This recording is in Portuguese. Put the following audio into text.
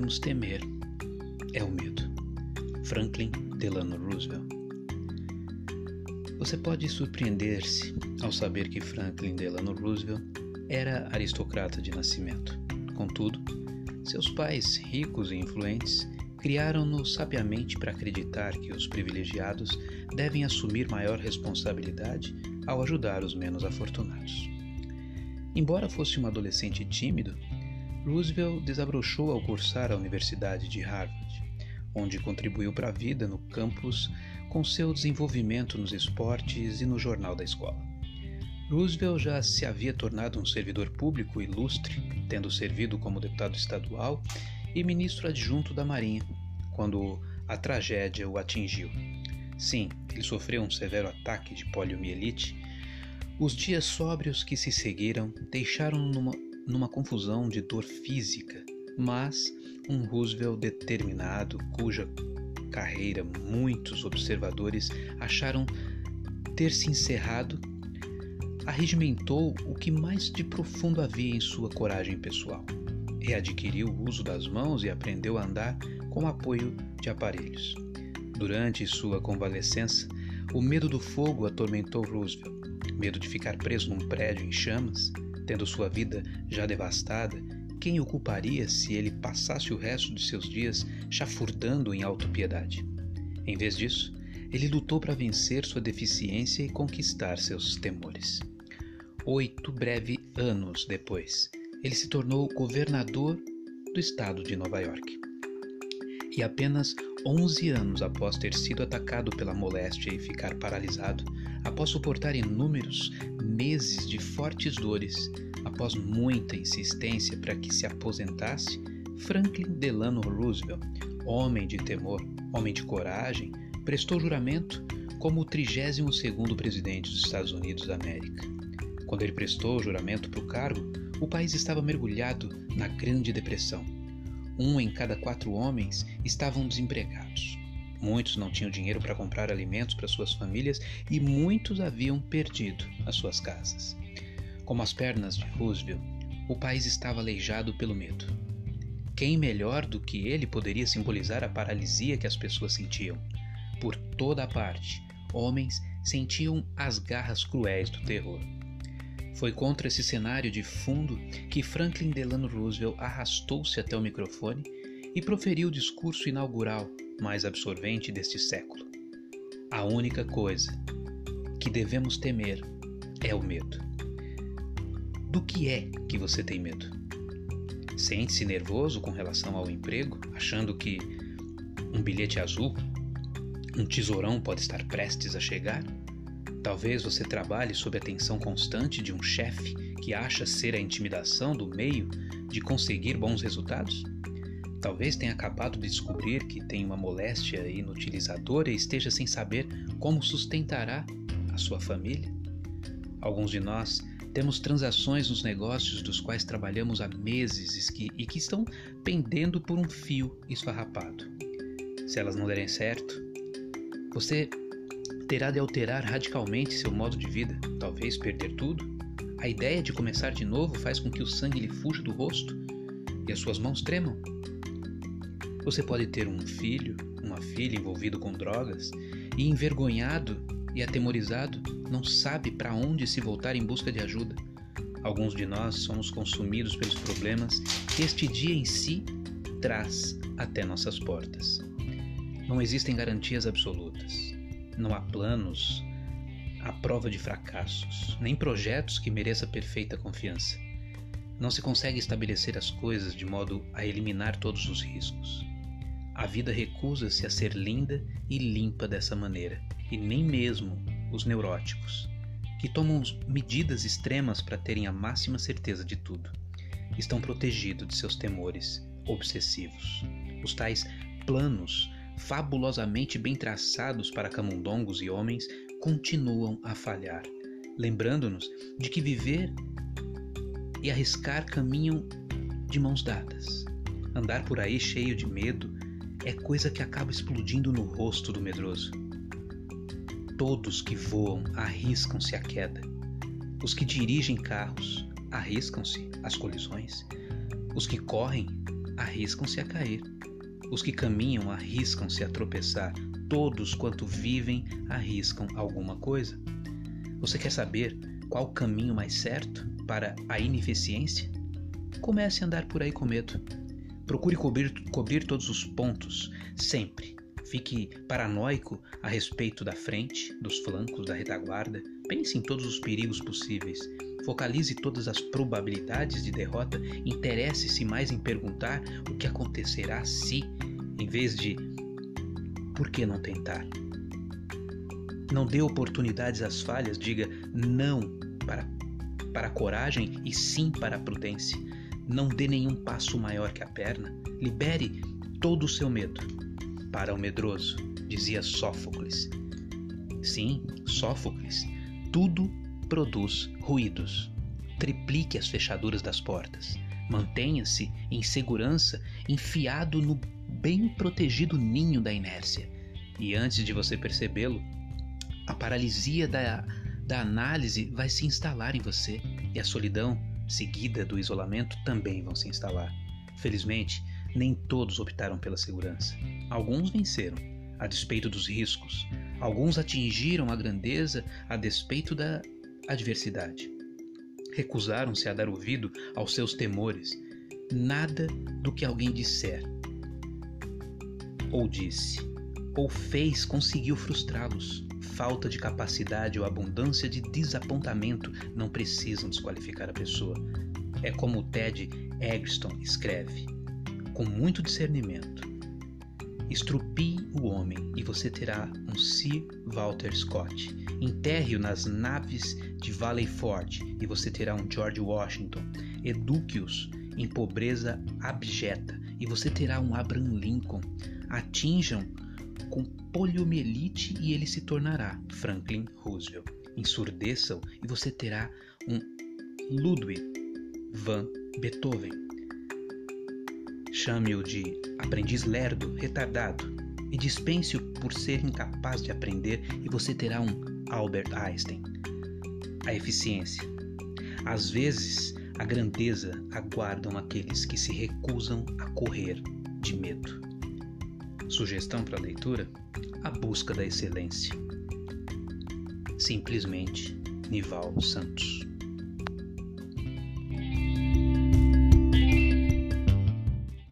devemos temer é o medo. Franklin Delano Roosevelt. Você pode surpreender-se ao saber que Franklin Delano Roosevelt era aristocrata de nascimento. Contudo, seus pais, ricos e influentes, criaram-no sabiamente para acreditar que os privilegiados devem assumir maior responsabilidade ao ajudar os menos afortunados. Embora fosse um adolescente tímido, Roosevelt desabrochou ao cursar a Universidade de Harvard, onde contribuiu para a vida no campus com seu desenvolvimento nos esportes e no jornal da escola. Roosevelt já se havia tornado um servidor público ilustre, tendo servido como deputado estadual e ministro adjunto da Marinha, quando a tragédia o atingiu. Sim, ele sofreu um severo ataque de poliomielite. Os dias sóbrios que se seguiram deixaram numa numa confusão de dor física, mas um Roosevelt determinado, cuja carreira muitos observadores acharam ter se encerrado, arregimentou o que mais de profundo havia em sua coragem pessoal. Readquiriu o uso das mãos e aprendeu a andar com apoio de aparelhos. Durante sua convalescença, o medo do fogo atormentou Roosevelt, medo de ficar preso num prédio em chamas, Tendo sua vida já devastada, quem o culparia se ele passasse o resto de seus dias chafurdando em autopiedade? Em vez disso, ele lutou para vencer sua deficiência e conquistar seus temores. Oito breves anos depois, ele se tornou governador do estado de Nova York. E apenas 11 anos após ter sido atacado pela moléstia e ficar paralisado, após suportar inúmeros meses de fortes dores, após muita insistência para que se aposentasse, Franklin Delano Roosevelt, homem de temor, homem de coragem, prestou juramento como o 32º presidente dos Estados Unidos da América. Quando ele prestou juramento para o cargo, o país estava mergulhado na Grande Depressão. Um em cada quatro homens estavam desempregados. Muitos não tinham dinheiro para comprar alimentos para suas famílias e muitos haviam perdido as suas casas. Como as pernas de Roosevelt, o país estava aleijado pelo medo. Quem melhor do que ele poderia simbolizar a paralisia que as pessoas sentiam? Por toda a parte, homens sentiam as garras cruéis do terror. Foi contra esse cenário de fundo que Franklin Delano Roosevelt arrastou-se até o microfone e proferiu o discurso inaugural mais absorvente deste século. A única coisa que devemos temer é o medo. Do que é que você tem medo? Sente-se nervoso com relação ao emprego, achando que um bilhete azul, um tesourão pode estar prestes a chegar? Talvez você trabalhe sob a tensão constante de um chefe que acha ser a intimidação do meio de conseguir bons resultados? Talvez tenha acabado de descobrir que tem uma moléstia inutilizadora e esteja sem saber como sustentará a sua família. Alguns de nós temos transações nos negócios dos quais trabalhamos há meses e que, estão pendendo por um fio esfarrapado. Se elas não derem certo, você terá de alterar radicalmente seu modo de vida, talvez perder tudo. A ideia de começar de novo faz com que o sangue lhe fuja do rosto e as suas mãos tremam. Você pode ter um filho, uma filha envolvido com drogas e envergonhado e atemorizado, não sabe para onde se voltar em busca de ajuda. Alguns de nós somos consumidos pelos problemas que este dia em si traz até nossas portas. Não existem garantias absolutas. Não há planos à prova de fracassos, nem projetos que mereça perfeita confiança. Não se consegue estabelecer as coisas de modo a eliminar todos os riscos. A vida recusa-se a ser linda e limpa dessa maneira, e nem mesmo os neuróticos, que tomam medidas extremas para terem a máxima certeza de tudo, estão protegidos de seus temores obsessivos. Os tais planos, fabulosamente bem traçados para camundongos e homens, continuam a falhar, lembrando-nos de que viver e arriscar caminham de mãos dadas. Andar por aí cheio de medo é coisa que acaba explodindo no rosto do medroso. Todos que voam arriscam-se à queda. Os que dirigem carros arriscam-se às colisões. Os que correm arriscam-se a cair. Os que caminham arriscam-se a tropeçar. Todos quanto vivem arriscam alguma coisa. Você quer saber qual o caminho mais certo para a ineficiência? Comece a andar por aí com medo. Procure cobrir, cobrir todos os pontos, sempre. Fique paranoico a respeito da frente, dos flancos, da retaguarda. Pense em todos os perigos possíveis. Focalize todas as probabilidades de derrota. Interesse-se mais em perguntar o que acontecerá se, em vez de por que não tentar? Não dê oportunidades às falhas, diga não para, para a coragem e sim para a prudência. Não dê nenhum passo maior que a perna. Libere todo o seu medo. Para o medroso, dizia Sófocles. Sim, Sófocles. Tudo produz ruídos. Triplique as fechaduras das portas. Mantenha-se em segurança, enfiado no bem protegido ninho da inércia. E antes de você percebê-lo, a paralisia da, da análise vai se instalar em você e a solidão seguida do isolamento também vão se instalar. Felizmente, nem todos optaram pela segurança. Alguns venceram, a despeito dos riscos. Alguns atingiram a grandeza a despeito da adversidade. Recusaram-se a dar ouvido aos seus temores. Nada do que alguém disser ou disse ou fez conseguiu frustrá-los. Falta de capacidade ou abundância de desapontamento não precisam desqualificar a pessoa. É como o Ted Eggleston escreve: com muito discernimento. Estrupie o homem e você terá um Sir Walter Scott. Enterre-o nas naves de Valley Forge e você terá um George Washington. Eduque-os em pobreza abjeta e você terá um Abraham Lincoln. Atinjam com poliomielite e ele se tornará Franklin Roosevelt. Ensurdeça-o e você terá um Ludwig van Beethoven. Chame-o de aprendiz lerdo, retardado, e dispense-o por ser incapaz de aprender e você terá um Albert Einstein. A eficiência. Às vezes, a grandeza aguardam aqueles que se recusam a correr de medo. Sugestão para leitura: A Busca da Excelência. Simplesmente Nival Santos.